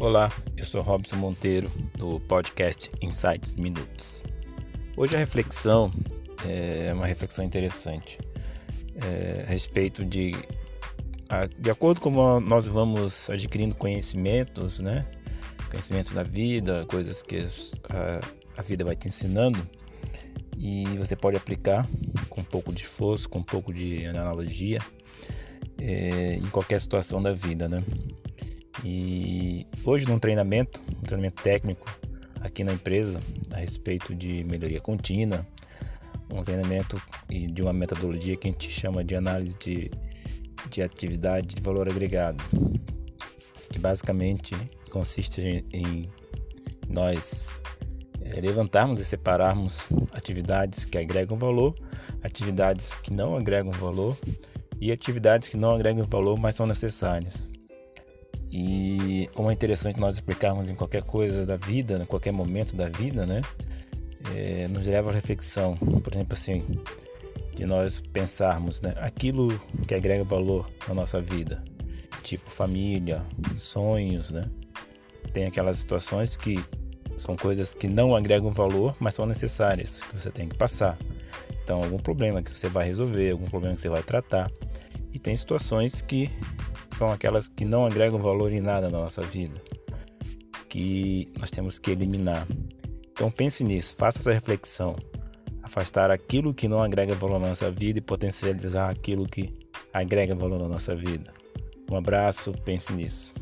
Olá, eu sou Robson Monteiro do podcast Insights Minutos. Hoje a reflexão é uma reflexão interessante é, a respeito de a, de acordo com como nós vamos adquirindo conhecimentos, né? Conhecimentos da vida, coisas que a, a vida vai te ensinando e você pode aplicar com um pouco de esforço, com um pouco de analogia é, em qualquer situação da vida, né? E hoje num treinamento, um treinamento técnico aqui na empresa a respeito de melhoria contínua, um treinamento e de uma metodologia que a gente chama de análise de, de atividade de valor agregado, que basicamente consiste em, nós é, levantarmos e separarmos atividades que agregam valor, atividades que não agregam valor e atividades que não agregam valor, mas são necessárias. E como é interessante nós explicarmos em qualquer coisa da vida, em qualquer momento da vida, né? É, nos leva à reflexão, por exemplo, assim, de nós pensarmos, né? Aquilo que agrega valor na nossa vida, tipo família, sonhos, né? Tem aquelas situações que são coisas que não agregam valor, mas são necessárias, que você tem que passar. Então, algum problema que você vai resolver, algum problema que você vai tratar. E tem situações que são aquelas que não agregam valor em nada na nossa vida, que nós temos que eliminar. Então pense nisso, faça essa reflexão. Afastar aquilo que não agrega valor na nossa vida e potencializar aquilo que agrega valor na nossa vida. Um abraço, pense nisso.